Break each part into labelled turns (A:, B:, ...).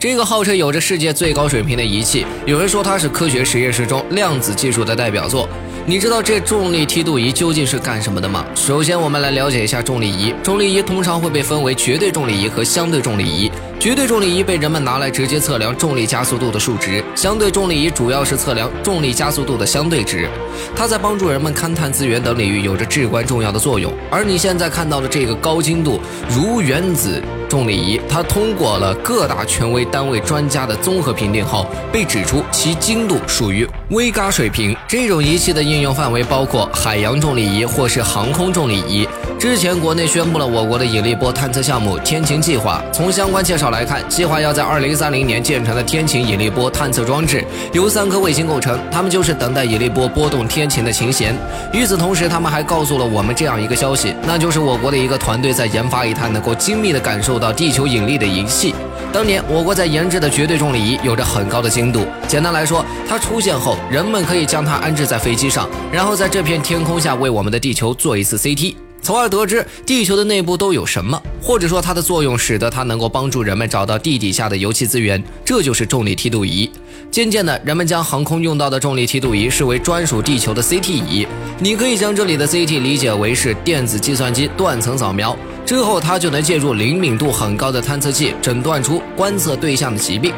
A: 这个号称有着世界最高水平的仪器，有人说它是科学实验室中量子技术的代表作。你知道这重力梯度仪究竟是干什么的吗？首先，我们来了解一下重力仪。重力仪通常会被分为绝对重力仪和相对重力仪。绝对重力仪被人们拿来直接测量重力加速度的数值，相对重力仪主要是测量重力加速度的相对值。它在帮助人们勘探资源等领域有着至关重要的作用。而你现在看到的这个高精度如原子重力仪，它通过了各大权威单位专家的综合评定后，被指出其精度属于微伽水平。这种仪器的应用范围包括海洋重力仪或是航空重力仪。之前国内宣布了我国的引力波探测项目“天琴计划”。从相关介绍来看，计划要在二零三零年建成的天琴引力波探测装置由三颗卫星构成，它们就是等待引力波波动天琴的琴弦。与此同时，他们还告诉了我们这样一个消息，那就是我国的一个团队在研发一台能够精密地感受到地球引力的仪器。当年我国在研制的绝对重力仪有着很高的精度。简单来说，它出现后，人们可以将它安置在飞机上，然后在这片天空下为我们的地球做一次 CT。从而得知地球的内部都有什么，或者说它的作用使得它能够帮助人们找到地底下的油气资源，这就是重力梯度仪。渐渐的，人们将航空用到的重力梯度仪视为专属地球的 CT 仪。你可以将这里的 CT 理解为是电子计算机断层扫描，之后它就能借助灵敏度很高的探测器诊断出观测对象的疾病。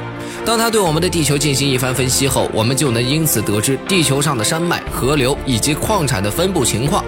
A: 当它对我们的地球进行一番分析后，我们就能因此得知地球上的山脉、河流以及矿产的分布情况。